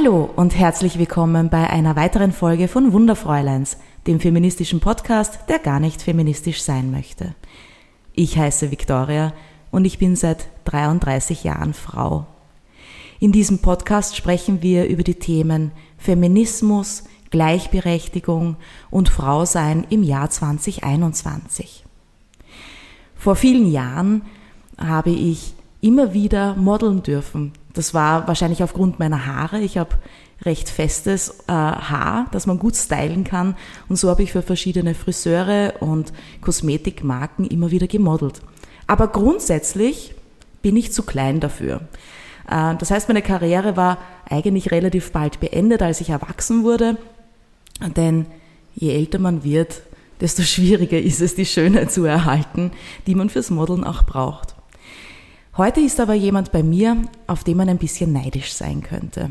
Hallo und herzlich willkommen bei einer weiteren Folge von Wunderfräuleins, dem feministischen Podcast, der gar nicht feministisch sein möchte. Ich heiße Victoria und ich bin seit 33 Jahren Frau. In diesem Podcast sprechen wir über die Themen Feminismus, Gleichberechtigung und Frausein im Jahr 2021. Vor vielen Jahren habe ich immer wieder modeln dürfen. Das war wahrscheinlich aufgrund meiner Haare. Ich habe recht festes äh, Haar, das man gut stylen kann. Und so habe ich für verschiedene Friseure und Kosmetikmarken immer wieder gemodelt. Aber grundsätzlich bin ich zu klein dafür. Äh, das heißt, meine Karriere war eigentlich relativ bald beendet, als ich erwachsen wurde. Denn je älter man wird, desto schwieriger ist es, die Schönheit zu erhalten, die man fürs Modeln auch braucht. Heute ist aber jemand bei mir, auf den man ein bisschen neidisch sein könnte.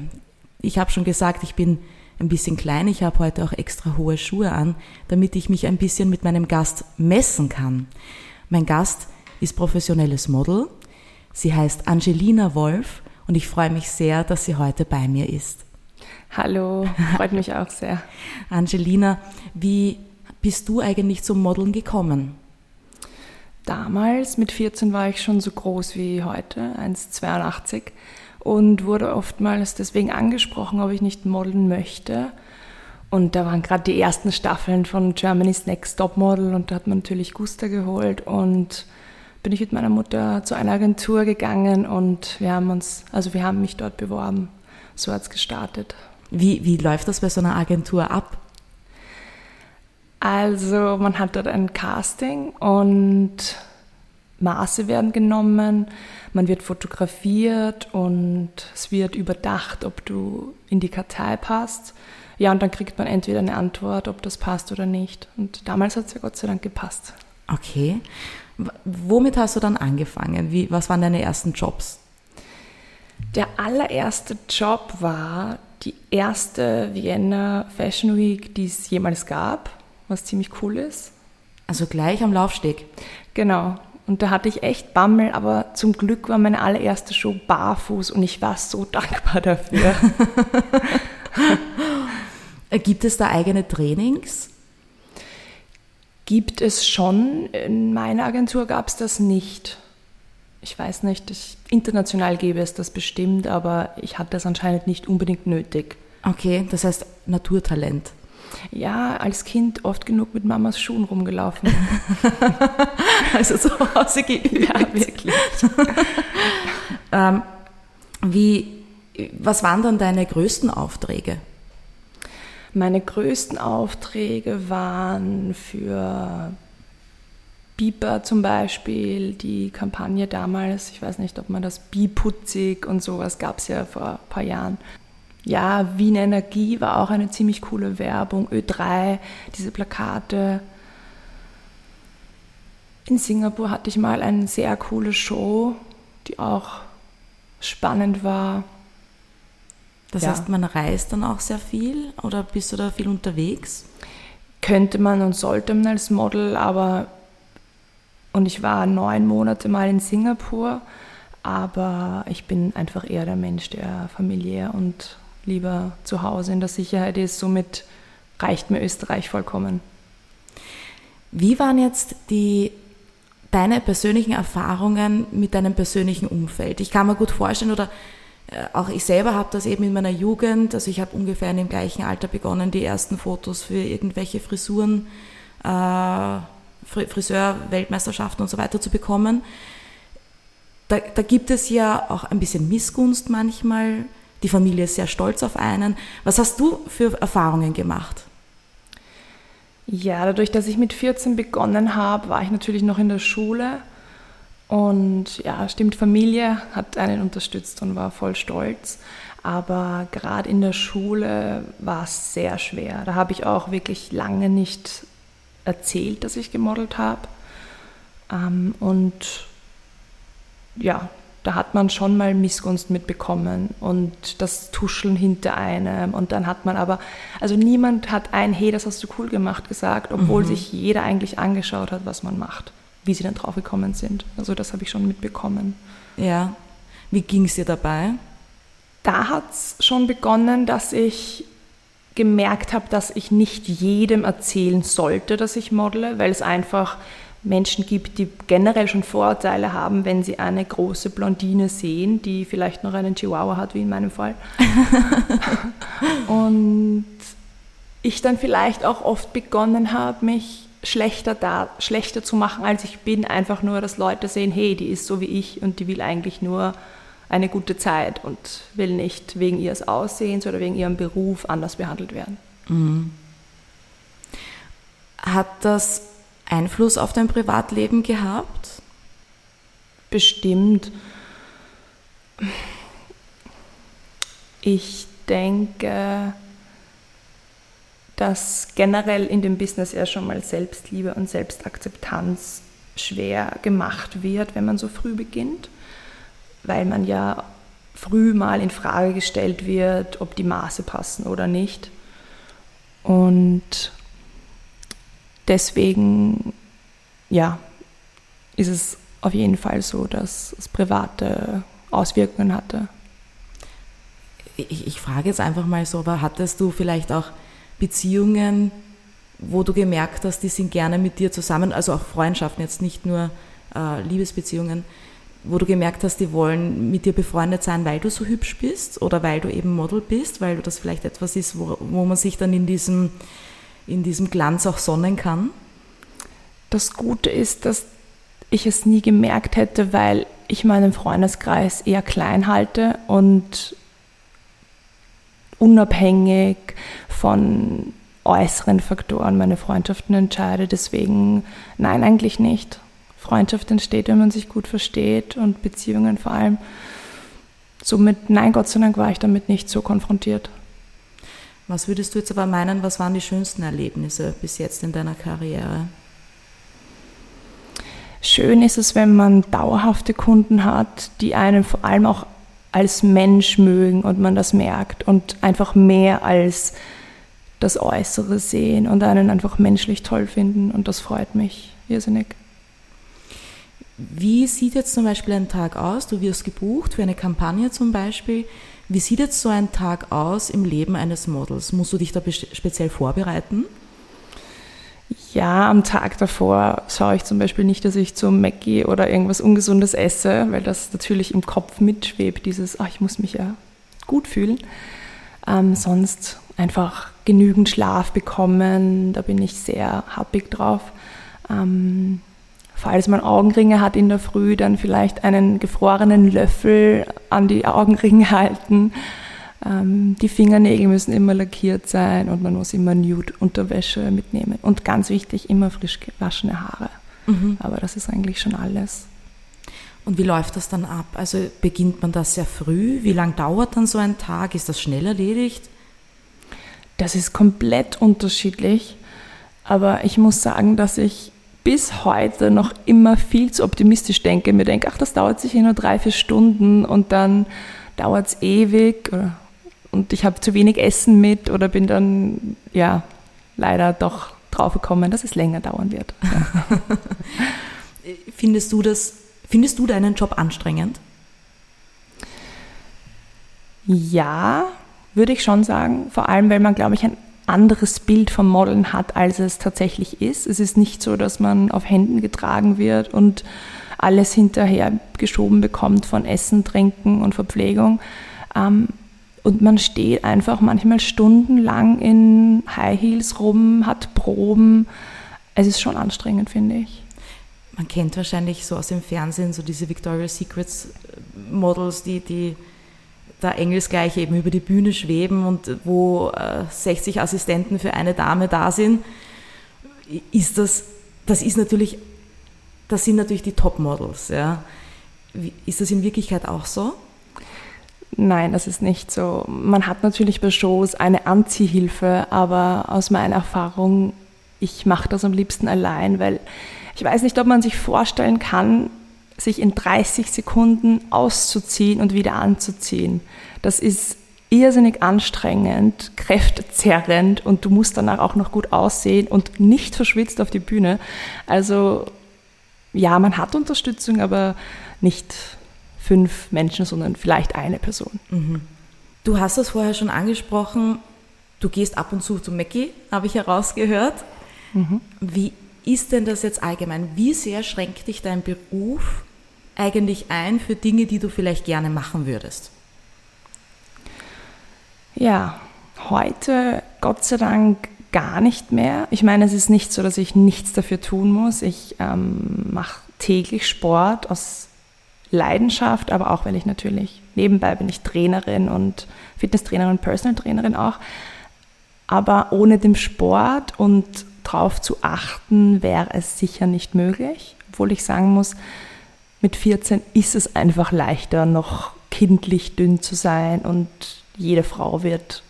Ich habe schon gesagt, ich bin ein bisschen klein. Ich habe heute auch extra hohe Schuhe an, damit ich mich ein bisschen mit meinem Gast messen kann. Mein Gast ist professionelles Model. Sie heißt Angelina Wolf und ich freue mich sehr, dass sie heute bei mir ist. Hallo, freut mich auch sehr. Angelina, wie bist du eigentlich zum Modeln gekommen? Damals mit 14 war ich schon so groß wie heute, 1,82 und wurde oftmals deswegen angesprochen, ob ich nicht modeln möchte. Und da waren gerade die ersten Staffeln von Germany's Next Top Model und da hat man natürlich Gusta geholt und bin ich mit meiner Mutter zu einer Agentur gegangen und wir haben uns, also wir haben mich dort beworben. So hat es gestartet. Wie, wie läuft das bei so einer Agentur ab? Also man hat dort ein Casting und Maße werden genommen, man wird fotografiert und es wird überdacht, ob du in die Kartei passt. Ja, und dann kriegt man entweder eine Antwort, ob das passt oder nicht. Und damals hat es ja Gott sei Dank gepasst. Okay. Womit hast du dann angefangen? Wie, was waren deine ersten Jobs? Der allererste Job war die erste Vienna Fashion Week, die es jemals gab was ziemlich cool ist. Also gleich am Laufsteg. Genau. Und da hatte ich echt Bammel, aber zum Glück war meine allererste Show barfuß und ich war so dankbar dafür. Gibt es da eigene Trainings? Gibt es schon. In meiner Agentur gab es das nicht. Ich weiß nicht, ich, international gäbe es das bestimmt, aber ich hatte es anscheinend nicht unbedingt nötig. Okay, das heißt Naturtalent. Ja, als Kind oft genug mit Mamas Schuhen rumgelaufen. also zu Hause geübt. Ja, wirklich. ähm, wie, was waren dann deine größten Aufträge? Meine größten Aufträge waren für Biber zum Beispiel, die Kampagne damals, ich weiß nicht, ob man das Biputzig und sowas gab es ja vor ein paar Jahren ja, Wien Energie war auch eine ziemlich coole Werbung, Ö3, diese Plakate. In Singapur hatte ich mal eine sehr coole Show, die auch spannend war. Das ja. heißt, man reist dann auch sehr viel oder bist du da viel unterwegs? Könnte man und sollte man als Model, aber und ich war neun Monate mal in Singapur, aber ich bin einfach eher der Mensch, der familiär und lieber zu Hause in der Sicherheit ist. Somit reicht mir Österreich vollkommen. Wie waren jetzt die deine persönlichen Erfahrungen mit deinem persönlichen Umfeld? Ich kann mir gut vorstellen, oder äh, auch ich selber habe das eben in meiner Jugend, also ich habe ungefähr in dem gleichen Alter begonnen, die ersten Fotos für irgendwelche Frisuren, äh, Friseur-Weltmeisterschaften und so weiter zu bekommen. Da, da gibt es ja auch ein bisschen Missgunst manchmal die Familie ist sehr stolz auf einen. Was hast du für Erfahrungen gemacht? Ja, dadurch, dass ich mit 14 begonnen habe, war ich natürlich noch in der Schule. Und ja, stimmt, Familie hat einen unterstützt und war voll stolz. Aber gerade in der Schule war es sehr schwer. Da habe ich auch wirklich lange nicht erzählt, dass ich gemodelt habe. Ähm, und ja, da hat man schon mal Missgunst mitbekommen und das Tuscheln hinter einem. Und dann hat man aber, also niemand hat ein, hey, das hast du cool gemacht gesagt, obwohl mhm. sich jeder eigentlich angeschaut hat, was man macht, wie sie dann draufgekommen sind. Also das habe ich schon mitbekommen. Ja. Wie ging es dir dabei? da hat es schon begonnen, dass ich gemerkt habe, dass ich nicht jedem erzählen sollte, dass ich modele, weil es einfach Menschen gibt, die generell schon Vorurteile haben, wenn sie eine große Blondine sehen, die vielleicht noch einen Chihuahua hat, wie in meinem Fall. und ich dann vielleicht auch oft begonnen habe, mich schlechter, da, schlechter zu machen, als ich bin, einfach nur, dass Leute sehen, hey, die ist so wie ich und die will eigentlich nur eine gute Zeit und will nicht wegen ihres Aussehens oder wegen ihrem Beruf anders behandelt werden. Mhm. Hat das Einfluss auf dein Privatleben gehabt? Bestimmt. Ich denke, dass generell in dem Business ja schon mal Selbstliebe und Selbstakzeptanz schwer gemacht wird, wenn man so früh beginnt, weil man ja früh mal in Frage gestellt wird, ob die Maße passen oder nicht. Und deswegen, ja, ist es auf jeden Fall so, dass es private Auswirkungen hatte. Ich, ich frage jetzt einfach mal so, aber hattest du vielleicht auch Beziehungen, wo du gemerkt hast, die sind gerne mit dir zusammen, also auch Freundschaften, jetzt nicht nur äh, Liebesbeziehungen, wo du gemerkt hast, die wollen mit dir befreundet sein, weil du so hübsch bist oder weil du eben Model bist, weil das vielleicht etwas ist, wo, wo man sich dann in diesem in diesem Glanz auch sonnen kann? Das Gute ist, dass ich es nie gemerkt hätte, weil ich meinen Freundeskreis eher klein halte und unabhängig von äußeren Faktoren meine Freundschaften entscheide. Deswegen nein, eigentlich nicht. Freundschaft entsteht, wenn man sich gut versteht und Beziehungen vor allem. Somit, nein, Gott sei Dank war ich damit nicht so konfrontiert. Was würdest du jetzt aber meinen, was waren die schönsten Erlebnisse bis jetzt in deiner Karriere? Schön ist es, wenn man dauerhafte Kunden hat, die einen vor allem auch als Mensch mögen und man das merkt und einfach mehr als das Äußere sehen und einen einfach menschlich toll finden und das freut mich irrsinnig. Wie sieht jetzt zum Beispiel ein Tag aus? Du wirst gebucht für eine Kampagne zum Beispiel. Wie sieht jetzt so ein Tag aus im Leben eines Models? Musst du dich da speziell vorbereiten? Ja, am Tag davor schaue ich zum Beispiel nicht, dass ich zum Mackie oder irgendwas Ungesundes esse, weil das natürlich im Kopf mitschwebt, dieses, ach, ich muss mich ja gut fühlen. Ähm, sonst einfach genügend Schlaf bekommen, da bin ich sehr happig drauf. Ähm, falls man Augenringe hat in der Früh, dann vielleicht einen gefrorenen Löffel an die Augenringe halten. Ähm, die Fingernägel müssen immer lackiert sein und man muss immer Nude-Unterwäsche mitnehmen. Und ganz wichtig, immer frisch gewaschene Haare. Mhm. Aber das ist eigentlich schon alles. Und wie läuft das dann ab? Also beginnt man das sehr früh? Wie lange dauert dann so ein Tag? Ist das schnell erledigt? Das ist komplett unterschiedlich. Aber ich muss sagen, dass ich bis heute noch immer viel zu optimistisch denke. Mir denke, ach, das dauert sicher nur drei, vier Stunden und dann dauert es ewig oder, und ich habe zu wenig Essen mit oder bin dann, ja, leider doch draufgekommen, dass es länger dauern wird. Findest du das, findest du deinen Job anstrengend? Ja, würde ich schon sagen. Vor allem, weil man, glaube ich, ein anderes Bild vom Modeln hat, als es tatsächlich ist. Es ist nicht so, dass man auf Händen getragen wird und alles hinterher geschoben bekommt von Essen, Trinken und Verpflegung. Ähm, und man steht einfach manchmal stundenlang in High Heels rum, hat Proben. Es ist schon anstrengend, finde ich. Man kennt wahrscheinlich so aus dem Fernsehen so diese Victoria's Secrets Models, die, die da engelsgleich eben über die Bühne schweben und wo äh, 60 Assistenten für eine Dame da sind, ist das, das ist natürlich, das sind natürlich die Topmodels, ja. Ist das in Wirklichkeit auch so? Nein, das ist nicht so. Man hat natürlich bei Shows eine Anziehhilfe, aber aus meiner Erfahrung, ich mache das am liebsten allein, weil ich weiß nicht, ob man sich vorstellen kann, sich in 30 Sekunden auszuziehen und wieder anzuziehen. Das ist irrsinnig anstrengend, kräftezerrend und du musst danach auch noch gut aussehen und nicht verschwitzt auf die Bühne. Also ja, man hat Unterstützung, aber nicht fünf Menschen, sondern vielleicht eine Person. Mhm. Du hast das vorher schon angesprochen, du gehst ab und zu zu Mackie, habe ich herausgehört. Mhm. Wie ist denn das jetzt allgemein? Wie sehr schränkt dich dein Beruf eigentlich ein für Dinge, die du vielleicht gerne machen würdest? Ja, heute Gott sei Dank gar nicht mehr. Ich meine, es ist nicht so, dass ich nichts dafür tun muss. Ich ähm, mache täglich Sport aus Leidenschaft, aber auch weil ich natürlich nebenbei bin ich Trainerin und Fitnesstrainerin, Personal Trainerin auch. Aber ohne den Sport und darauf zu achten, wäre es sicher nicht möglich. Obwohl ich sagen muss, mit 14 ist es einfach leichter, noch kindlich dünn zu sein und jede Frau wird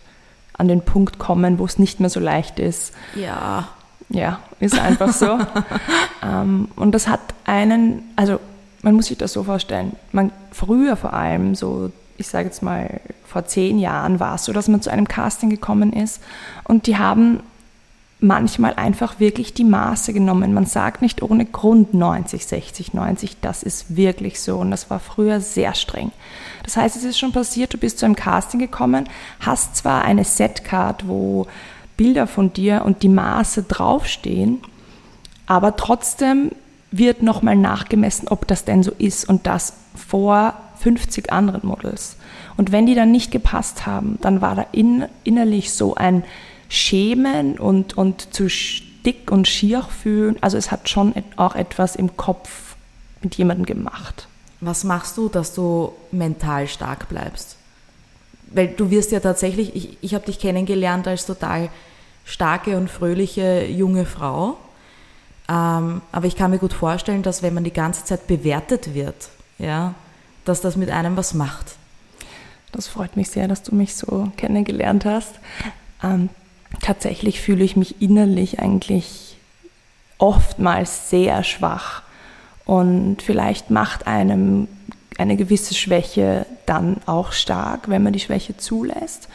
an den Punkt kommen, wo es nicht mehr so leicht ist. Ja. Ja, ist einfach so. ähm, und das hat einen, also man muss sich das so vorstellen, man, früher vor allem, so ich sage jetzt mal vor zehn Jahren war es so, dass man zu einem Casting gekommen ist und die haben manchmal einfach wirklich die Maße genommen. Man sagt nicht ohne Grund 90, 60, 90, das ist wirklich so und das war früher sehr streng. Das heißt, es ist schon passiert, du bist zu einem Casting gekommen, hast zwar eine Setcard, wo Bilder von dir und die Maße draufstehen, aber trotzdem wird nochmal nachgemessen, ob das denn so ist und das vor 50 anderen Models. Und wenn die dann nicht gepasst haben, dann war da in, innerlich so ein Schämen und, und zu dick und schier fühlen. Also es hat schon auch etwas im Kopf mit jemandem gemacht. Was machst du, dass du mental stark bleibst? Weil du wirst ja tatsächlich, ich, ich habe dich kennengelernt als total starke und fröhliche junge Frau. Ähm, aber ich kann mir gut vorstellen, dass wenn man die ganze Zeit bewertet wird, ja, dass das mit einem was macht. Das freut mich sehr, dass du mich so kennengelernt hast. Ähm, tatsächlich fühle ich mich innerlich eigentlich oftmals sehr schwach. Und vielleicht macht einem eine gewisse Schwäche dann auch stark, wenn man die Schwäche zulässt.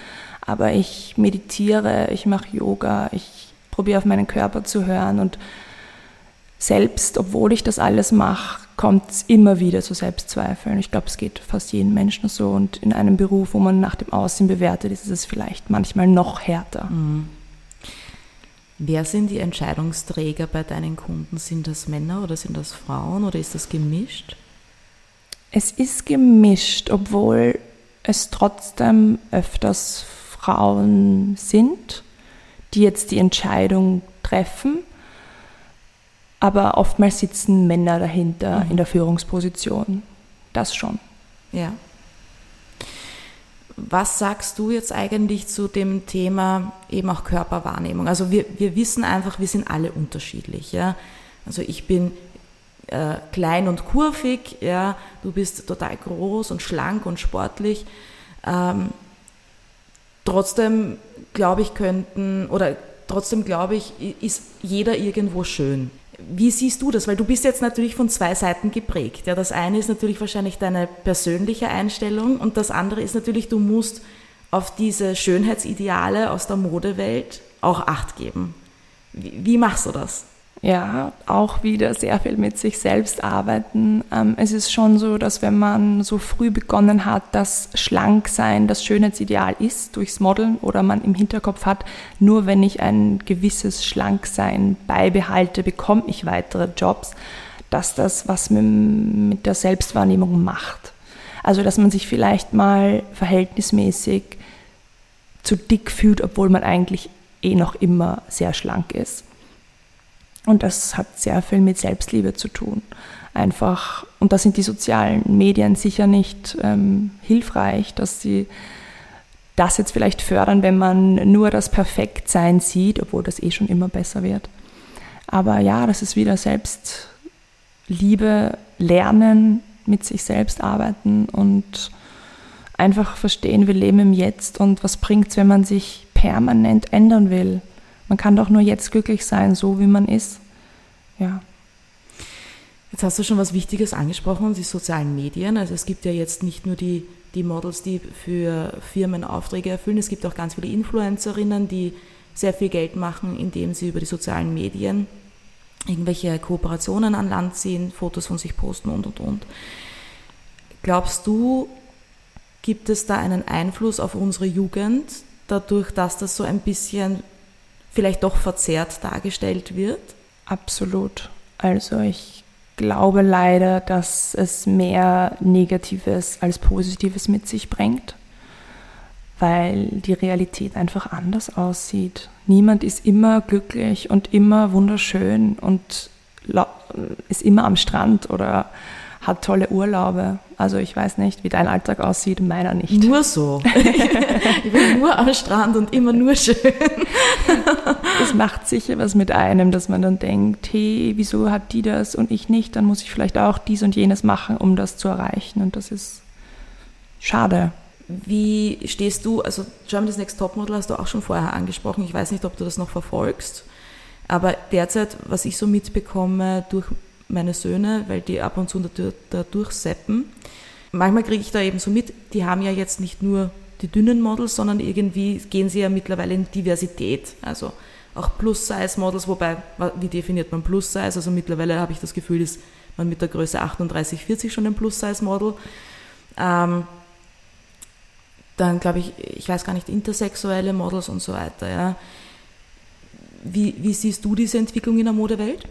Aber ich meditiere, ich mache Yoga, ich probiere auf meinen Körper zu hören und selbst, obwohl ich das alles mache, kommt es immer wieder zu Selbstzweifeln. Ich glaube, es geht fast jedem Menschen so. Und in einem Beruf, wo man nach dem Aussehen bewertet, ist es vielleicht manchmal noch härter. Mhm. Wer sind die Entscheidungsträger bei deinen Kunden? Sind das Männer oder sind das Frauen oder ist das gemischt? Es ist gemischt, obwohl es trotzdem öfters Frauen sind, die jetzt die Entscheidung treffen aber oftmals sitzen Männer dahinter mhm. in der Führungsposition. Das schon. Ja. Was sagst du jetzt eigentlich zu dem Thema eben auch Körperwahrnehmung? Also wir, wir wissen einfach, wir sind alle unterschiedlich. Ja? Also ich bin äh, klein und kurvig, ja? du bist total groß und schlank und sportlich. Ähm, trotzdem glaube ich, könnten, oder trotzdem glaube ich, ist jeder irgendwo schön. Wie siehst du das? Weil du bist jetzt natürlich von zwei Seiten geprägt. Ja, das eine ist natürlich wahrscheinlich deine persönliche Einstellung und das andere ist natürlich, du musst auf diese Schönheitsideale aus der Modewelt auch Acht geben. Wie, wie machst du das? Ja, auch wieder sehr viel mit sich selbst arbeiten. Ähm, es ist schon so, dass wenn man so früh begonnen hat, dass Schlanksein das Schönheitsideal ist durchs Modeln oder man im Hinterkopf hat, nur wenn ich ein gewisses Schlanksein beibehalte, bekomme ich weitere Jobs, dass das was mit der Selbstwahrnehmung macht. Also, dass man sich vielleicht mal verhältnismäßig zu dick fühlt, obwohl man eigentlich eh noch immer sehr schlank ist. Und das hat sehr viel mit Selbstliebe zu tun. Einfach, und da sind die sozialen Medien sicher nicht ähm, hilfreich, dass sie das jetzt vielleicht fördern, wenn man nur das Perfektsein sieht, obwohl das eh schon immer besser wird. Aber ja, das ist wieder Selbstliebe, Lernen, mit sich selbst arbeiten und einfach verstehen, wir leben im Jetzt und was bringt es, wenn man sich permanent ändern will. Man kann doch nur jetzt glücklich sein, so wie man ist. Ja. Jetzt hast du schon was Wichtiges angesprochen, die sozialen Medien. Also es gibt ja jetzt nicht nur die, die Models, die für Firmen Aufträge erfüllen, es gibt auch ganz viele Influencerinnen, die sehr viel Geld machen, indem sie über die sozialen Medien irgendwelche Kooperationen an Land ziehen, Fotos von sich posten und und und. Glaubst du, Gibt es da einen Einfluss auf unsere Jugend, dadurch, dass das so ein bisschen vielleicht doch verzerrt dargestellt wird? Absolut. Also ich glaube leider, dass es mehr Negatives als Positives mit sich bringt, weil die Realität einfach anders aussieht. Niemand ist immer glücklich und immer wunderschön und ist immer am Strand oder hat tolle Urlaube. Also ich weiß nicht, wie dein Alltag aussieht, meiner nicht. Nur so. ich bin nur am Strand und immer nur schön. das macht sicher was mit einem, dass man dann denkt, hey, wieso hat die das und ich nicht? Dann muss ich vielleicht auch dies und jenes machen, um das zu erreichen. Und das ist schade. Wie stehst du, also Germany's Next Topmodel hast du auch schon vorher angesprochen. Ich weiß nicht, ob du das noch verfolgst. Aber derzeit, was ich so mitbekomme durch meine Söhne, weil die ab und zu da durchseppen. Manchmal kriege ich da eben so mit, die haben ja jetzt nicht nur die dünnen Models, sondern irgendwie gehen sie ja mittlerweile in Diversität. Also auch Plus-Size-Models, wobei, wie definiert man Plus-Size? Also mittlerweile habe ich das Gefühl, ist man mit der Größe 38, 40 schon ein Plus-Size-Model. Ähm, dann glaube ich, ich weiß gar nicht, intersexuelle Models und so weiter. Ja. Wie, wie siehst du diese Entwicklung in der Modewelt?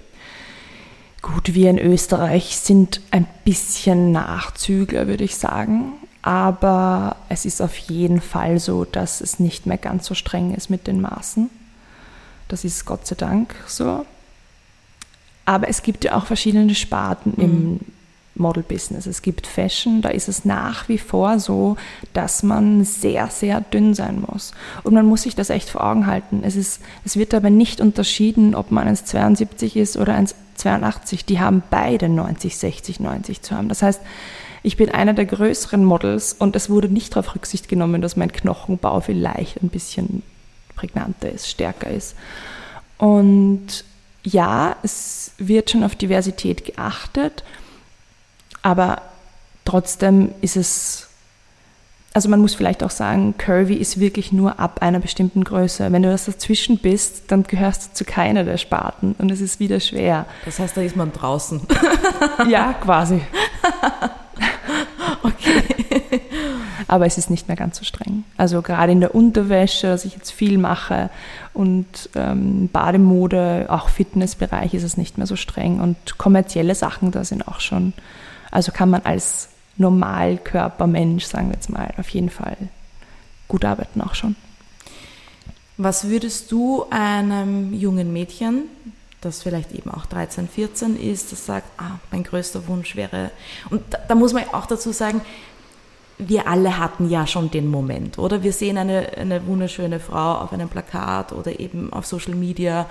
Gut, wir in Österreich sind ein bisschen Nachzügler, würde ich sagen. Aber es ist auf jeden Fall so, dass es nicht mehr ganz so streng ist mit den Maßen. Das ist Gott sei Dank so. Aber es gibt ja auch verschiedene Sparten mhm. im Model-Business. Es gibt Fashion, da ist es nach wie vor so, dass man sehr, sehr dünn sein muss. Und man muss sich das echt vor Augen halten. Es, ist, es wird aber nicht unterschieden, ob man 1,72 ist oder 1,82. Die haben beide 90, 60, 90 zu haben. Das heißt, ich bin einer der größeren Models und es wurde nicht darauf Rücksicht genommen, dass mein Knochenbau vielleicht ein bisschen prägnanter ist, stärker ist. Und ja, es wird schon auf Diversität geachtet aber trotzdem ist es, also man muss vielleicht auch sagen, Curvy ist wirklich nur ab einer bestimmten Größe. Wenn du das dazwischen bist, dann gehörst du zu keiner der Sparten und es ist wieder schwer. Das heißt, da ist man draußen. ja, quasi. okay. Aber es ist nicht mehr ganz so streng. Also gerade in der Unterwäsche, dass ich jetzt viel mache und ähm, Bademode, auch Fitnessbereich ist es nicht mehr so streng und kommerzielle Sachen da sind auch schon also kann man als Normalkörpermensch, sagen wir jetzt mal, auf jeden Fall gut arbeiten auch schon. Was würdest du einem jungen Mädchen, das vielleicht eben auch 13, 14 ist, das sagt, ah, mein größter Wunsch wäre, und da, da muss man auch dazu sagen, wir alle hatten ja schon den Moment, oder? Wir sehen eine, eine wunderschöne Frau auf einem Plakat oder eben auf Social Media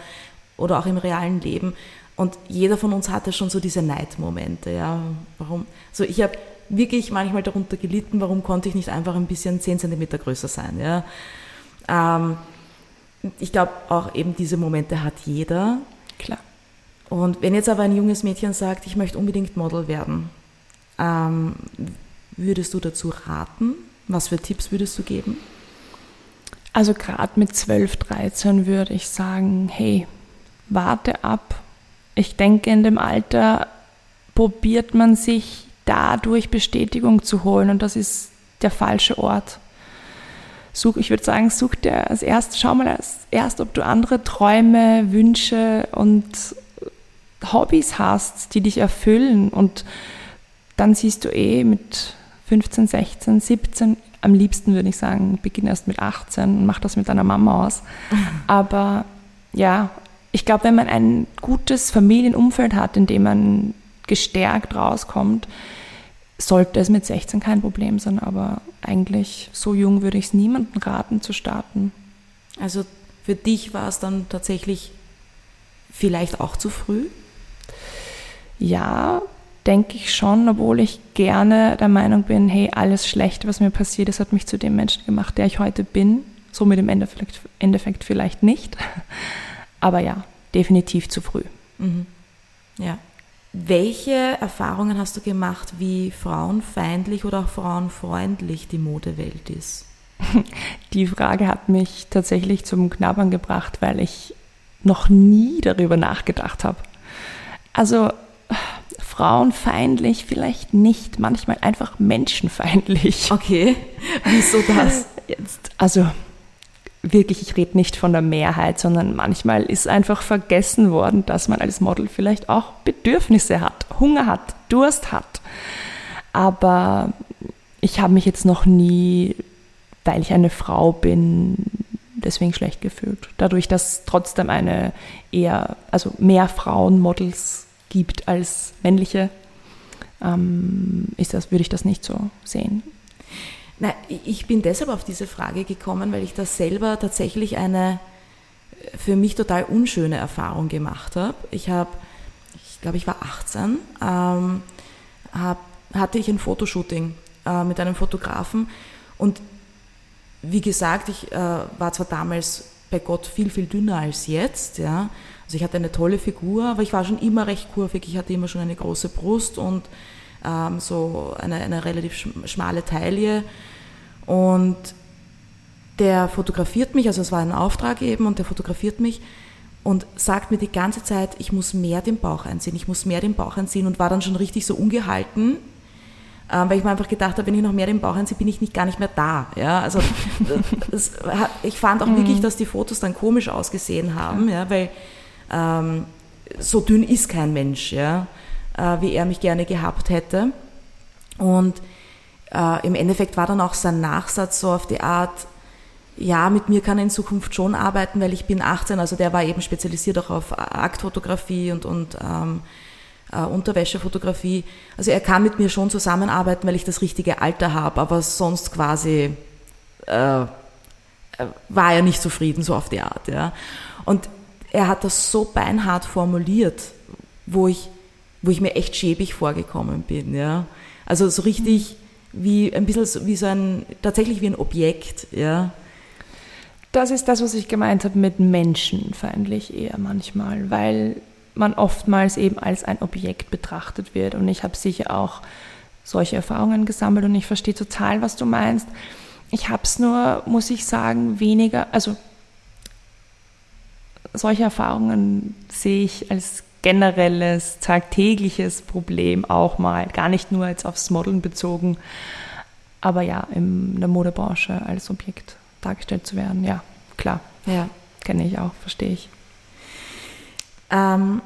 oder auch im realen Leben und jeder von uns hatte schon so diese Neidmomente. Ja. Warum? Also ich habe wirklich manchmal darunter gelitten, warum konnte ich nicht einfach ein bisschen 10 cm größer sein. Ja. Ähm, ich glaube, auch eben diese Momente hat jeder. Klar. Und wenn jetzt aber ein junges Mädchen sagt, ich möchte unbedingt Model werden, ähm, würdest du dazu raten? Was für Tipps würdest du geben? Also gerade mit 12, 13 würde ich sagen, hey, warte ab, ich denke, in dem Alter probiert man sich dadurch Bestätigung zu holen und das ist der falsche Ort. Such, ich würde sagen, such dir als erst, schau mal als erst, ob du andere Träume, Wünsche und Hobbys hast, die dich erfüllen und dann siehst du eh mit 15, 16, 17, am liebsten würde ich sagen, beginn erst mit 18 und mach das mit deiner Mama aus. Aber ja, ich glaube, wenn man ein gutes Familienumfeld hat, in dem man gestärkt rauskommt, sollte es mit 16 kein Problem sein. Aber eigentlich so jung würde ich es niemandem raten zu starten. Also für dich war es dann tatsächlich vielleicht auch zu früh? Ja, denke ich schon, obwohl ich gerne der Meinung bin, hey, alles Schlechte, was mir passiert ist, hat mich zu dem Menschen gemacht, der ich heute bin. So mit dem Endeffekt, Endeffekt vielleicht nicht. Aber ja, definitiv zu früh. Mhm. Ja. Welche Erfahrungen hast du gemacht, wie frauenfeindlich oder auch frauenfreundlich die Modewelt ist? Die Frage hat mich tatsächlich zum Knabbern gebracht, weil ich noch nie darüber nachgedacht habe. Also frauenfeindlich, vielleicht nicht, manchmal einfach menschenfeindlich. Okay, wieso das? Jetzt, also wirklich, ich rede nicht von der Mehrheit, sondern manchmal ist einfach vergessen worden, dass man als Model vielleicht auch Bedürfnisse hat, Hunger hat, Durst hat. Aber ich habe mich jetzt noch nie, weil ich eine Frau bin, deswegen schlecht gefühlt. Dadurch, dass trotzdem eine eher, also mehr Frauenmodels gibt als männliche, ähm, ist das, würde ich das nicht so sehen. Na, ich bin deshalb auf diese Frage gekommen, weil ich da selber tatsächlich eine für mich total unschöne Erfahrung gemacht habe. Ich habe, ich glaube, ich war 18, ähm, hab, hatte ich ein Fotoshooting äh, mit einem Fotografen und wie gesagt, ich äh, war zwar damals bei Gott viel, viel dünner als jetzt, ja. Also ich hatte eine tolle Figur, aber ich war schon immer recht kurvig. Ich hatte immer schon eine große Brust und ähm, so eine, eine relativ schmale Taille. Und der fotografiert mich, also es war ein Auftrag eben, und der fotografiert mich und sagt mir die ganze Zeit, ich muss mehr den Bauch einziehen, ich muss mehr den Bauch einziehen und war dann schon richtig so ungehalten, ähm, weil ich mir einfach gedacht habe, wenn ich noch mehr den Bauch einziehe, bin ich nicht, gar nicht mehr da. Ja, also das, ich fand auch mhm. wirklich, dass die Fotos dann komisch ausgesehen haben, ja, weil ähm, so dünn ist kein Mensch, ja, äh, wie er mich gerne gehabt hätte. Und äh, im Endeffekt war dann auch sein Nachsatz so auf die Art, ja, mit mir kann er in Zukunft schon arbeiten, weil ich bin 18, also der war eben spezialisiert auch auf Aktfotografie und, und ähm, äh, Unterwäschefotografie. Also er kann mit mir schon zusammenarbeiten, weil ich das richtige Alter habe, aber sonst quasi äh, war er nicht zufrieden, so auf die Art. Ja. Und er hat das so beinhart formuliert, wo ich, wo ich mir echt schäbig vorgekommen bin. Ja. Also so richtig wie ein bisschen wie so ein, tatsächlich wie ein Objekt, ja. Das ist das, was ich gemeint habe mit menschenfeindlich eher manchmal, weil man oftmals eben als ein Objekt betrachtet wird. Und ich habe sicher auch solche Erfahrungen gesammelt und ich verstehe total, was du meinst. Ich habe es nur, muss ich sagen, weniger, also solche Erfahrungen sehe ich als generelles, tagtägliches Problem auch mal, gar nicht nur jetzt aufs Modeln bezogen, aber ja, in der Modebranche als Objekt dargestellt zu werden, ja, klar. Ja. Kenne ich auch, verstehe ich. Ähm,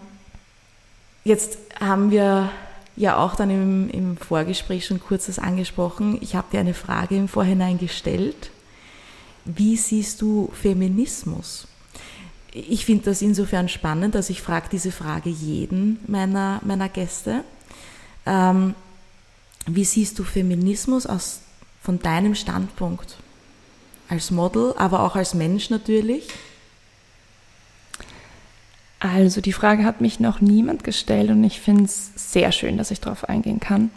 jetzt haben wir ja auch dann im, im Vorgespräch schon kurz das angesprochen. Ich habe dir eine Frage im Vorhinein gestellt. Wie siehst du Feminismus? Ich finde das insofern spannend, dass ich frage diese Frage jeden meiner, meiner Gäste. Ähm, wie siehst du Feminismus aus, von deinem Standpunkt? Als Model, aber auch als Mensch natürlich? Also die Frage hat mich noch niemand gestellt und ich finde es sehr schön, dass ich darauf eingehen kann.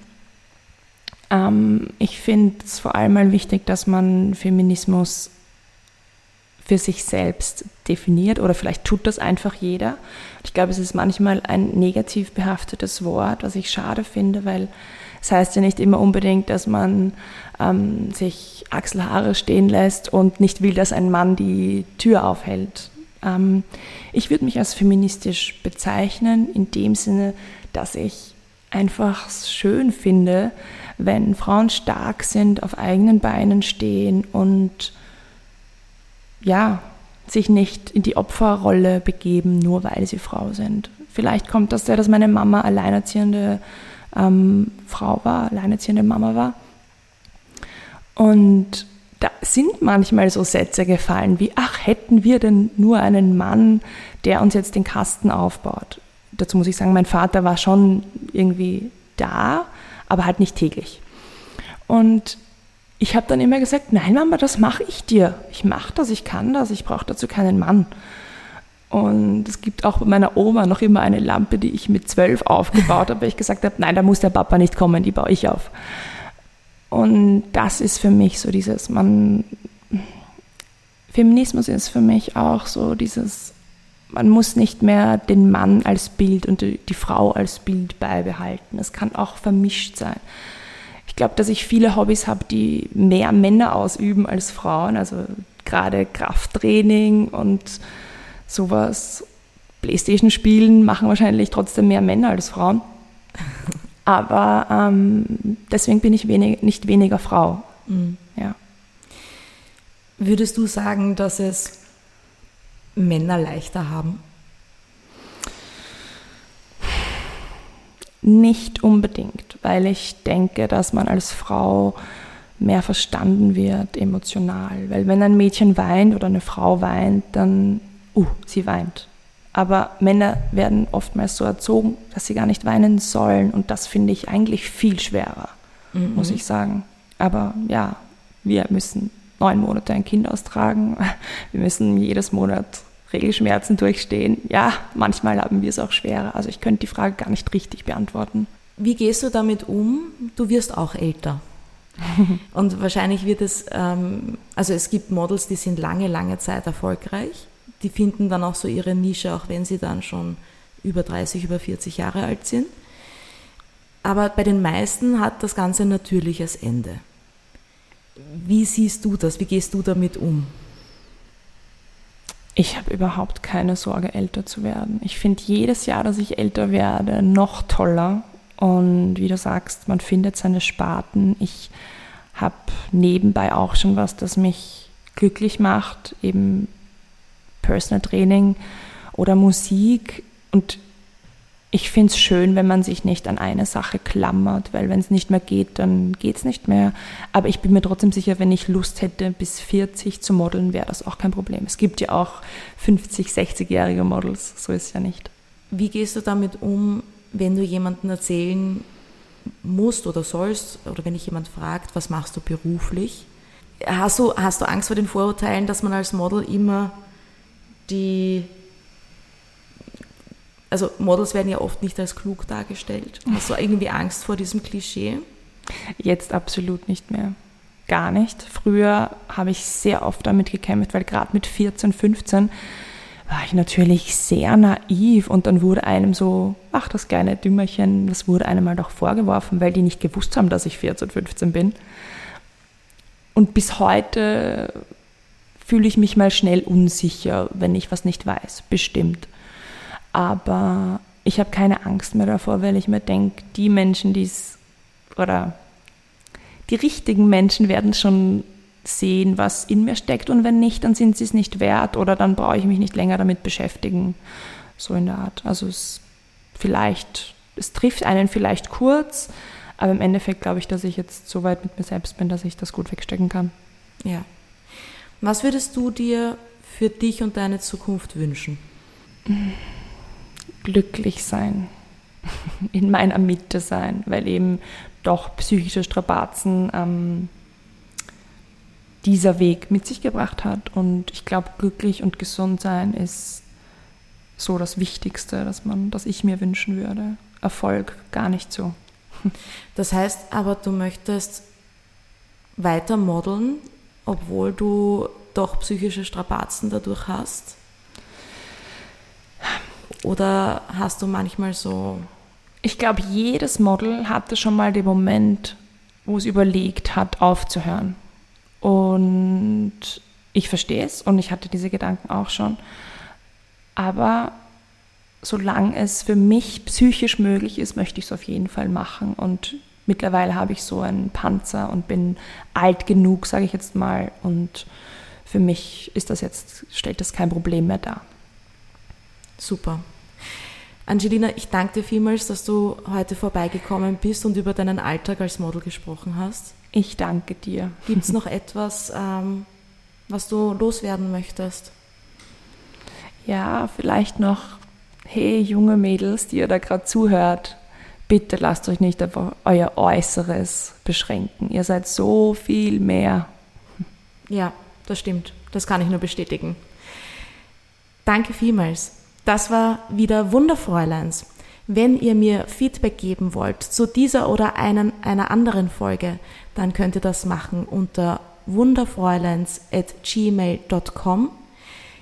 Ähm, ich finde es vor allem mal wichtig, dass man Feminismus für sich selbst definiert oder vielleicht tut das einfach jeder. Ich glaube, es ist manchmal ein negativ behaftetes Wort, was ich schade finde, weil es heißt ja nicht immer unbedingt, dass man ähm, sich Achselhaare stehen lässt und nicht will, dass ein Mann die Tür aufhält. Ähm, ich würde mich als feministisch bezeichnen, in dem Sinne, dass ich einfach schön finde, wenn Frauen stark sind, auf eigenen Beinen stehen und ja, sich nicht in die Opferrolle begeben, nur weil sie Frau sind. Vielleicht kommt das daher, dass meine Mama alleinerziehende ähm, Frau war, alleinerziehende Mama war. Und da sind manchmal so Sätze gefallen wie, ach, hätten wir denn nur einen Mann, der uns jetzt den Kasten aufbaut. Dazu muss ich sagen, mein Vater war schon irgendwie da, aber halt nicht täglich. Und ich habe dann immer gesagt, nein Mama, das mache ich dir. Ich mache das, ich kann das, ich brauche dazu keinen Mann. Und es gibt auch bei meiner Oma noch immer eine Lampe, die ich mit zwölf aufgebaut habe, weil ich gesagt habe, nein, da muss der Papa nicht kommen, die baue ich auf. Und das ist für mich so dieses, man, Feminismus ist für mich auch so dieses, man muss nicht mehr den Mann als Bild und die, die Frau als Bild beibehalten. Es kann auch vermischt sein glaube, dass ich viele Hobbys habe, die mehr Männer ausüben als Frauen. Also gerade Krafttraining und sowas. Playstation spielen machen wahrscheinlich trotzdem mehr Männer als Frauen. Aber ähm, deswegen bin ich wenig, nicht weniger Frau. Mhm. Ja. Würdest du sagen, dass es Männer leichter haben? Nicht unbedingt, weil ich denke, dass man als Frau mehr verstanden wird emotional. Weil wenn ein Mädchen weint oder eine Frau weint, dann, uh, sie weint. Aber Männer werden oftmals so erzogen, dass sie gar nicht weinen sollen. Und das finde ich eigentlich viel schwerer, mhm. muss ich sagen. Aber ja, wir müssen neun Monate ein Kind austragen. Wir müssen jedes Monat Regelschmerzen durchstehen. Ja, manchmal haben wir es auch schwerer. Also ich könnte die Frage gar nicht richtig beantworten. Wie gehst du damit um? Du wirst auch älter. Und wahrscheinlich wird es, ähm, also es gibt Models, die sind lange, lange Zeit erfolgreich. Die finden dann auch so ihre Nische, auch wenn sie dann schon über 30, über 40 Jahre alt sind. Aber bei den meisten hat das Ganze ein natürliches Ende. Wie siehst du das? Wie gehst du damit um? Ich habe überhaupt keine Sorge, älter zu werden. Ich finde jedes Jahr, dass ich älter werde, noch toller. Und wie du sagst, man findet seine Sparten. Ich habe nebenbei auch schon was, das mich glücklich macht, eben Personal Training oder Musik. Und ich finde es schön, wenn man sich nicht an eine Sache klammert, weil wenn es nicht mehr geht, dann geht es nicht mehr. Aber ich bin mir trotzdem sicher, wenn ich Lust hätte, bis 40 zu modeln, wäre das auch kein Problem. Es gibt ja auch 50, 60-jährige Models, so ist es ja nicht. Wie gehst du damit um, wenn du jemandem erzählen musst oder sollst, oder wenn dich jemand fragt, was machst du beruflich? Hast du, hast du Angst vor den Vorurteilen, dass man als Model immer die also Models werden ja oft nicht als klug dargestellt. Hast du irgendwie Angst vor diesem Klischee? Jetzt absolut nicht mehr. Gar nicht. Früher habe ich sehr oft damit gekämpft, weil gerade mit 14, 15 war ich natürlich sehr naiv und dann wurde einem so, ach, das kleine Dümmerchen, das wurde einem mal halt doch vorgeworfen, weil die nicht gewusst haben, dass ich 14, 15 bin. Und bis heute fühle ich mich mal schnell unsicher, wenn ich was nicht weiß, bestimmt. Aber ich habe keine Angst mehr davor, weil ich mir denke, die Menschen, die es, oder die richtigen Menschen werden schon sehen, was in mir steckt und wenn nicht, dann sind sie es nicht wert oder dann brauche ich mich nicht länger damit beschäftigen. So in der Art. Also es vielleicht, es trifft einen vielleicht kurz, aber im Endeffekt glaube ich, dass ich jetzt so weit mit mir selbst bin, dass ich das gut wegstecken kann. Ja. Was würdest du dir für dich und deine Zukunft wünschen? Glücklich sein, in meiner Mitte sein, weil eben doch psychische Strapazen ähm, dieser Weg mit sich gebracht hat. Und ich glaube, glücklich und gesund sein ist so das Wichtigste, dass man, das ich mir wünschen würde. Erfolg gar nicht so. Das heißt aber, du möchtest weiter modeln, obwohl du doch psychische Strapazen dadurch hast? Oder hast du manchmal so. Ich glaube, jedes Model hatte schon mal den Moment, wo es überlegt hat, aufzuhören. Und ich verstehe es und ich hatte diese Gedanken auch schon. Aber solange es für mich psychisch möglich ist, möchte ich es auf jeden Fall machen. Und mittlerweile habe ich so einen Panzer und bin alt genug, sage ich jetzt mal. Und für mich ist das jetzt, stellt das kein Problem mehr dar. Super. Angelina, ich danke dir vielmals, dass du heute vorbeigekommen bist und über deinen Alltag als Model gesprochen hast. Ich danke dir. Gibt es noch etwas, ähm, was du loswerden möchtest? Ja, vielleicht noch, hey junge Mädels, die ihr da gerade zuhört, bitte lasst euch nicht auf euer Äußeres beschränken. Ihr seid so viel mehr. Ja, das stimmt. Das kann ich nur bestätigen. Danke vielmals. Das war wieder Wunderfräuleins. Wenn ihr mir Feedback geben wollt zu dieser oder einen, einer anderen Folge, dann könnt ihr das machen unter wunderfräuleins.gmail.com.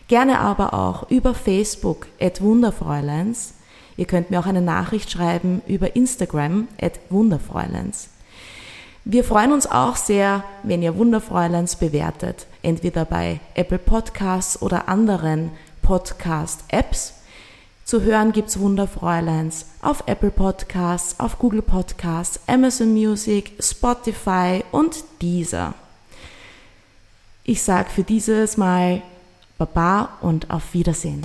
Gerne aber auch über Facebook at wunderfräuleins. Ihr könnt mir auch eine Nachricht schreiben über Instagram at wunderfräuleins. Wir freuen uns auch sehr, wenn ihr Wunderfräuleins bewertet, entweder bei Apple Podcasts oder anderen Podcast-Apps. Zu hören gibt's Wunderfräuleins auf Apple Podcasts, auf Google Podcasts, Amazon Music, Spotify und Deezer. Ich sag für dieses Mal Baba und auf Wiedersehen.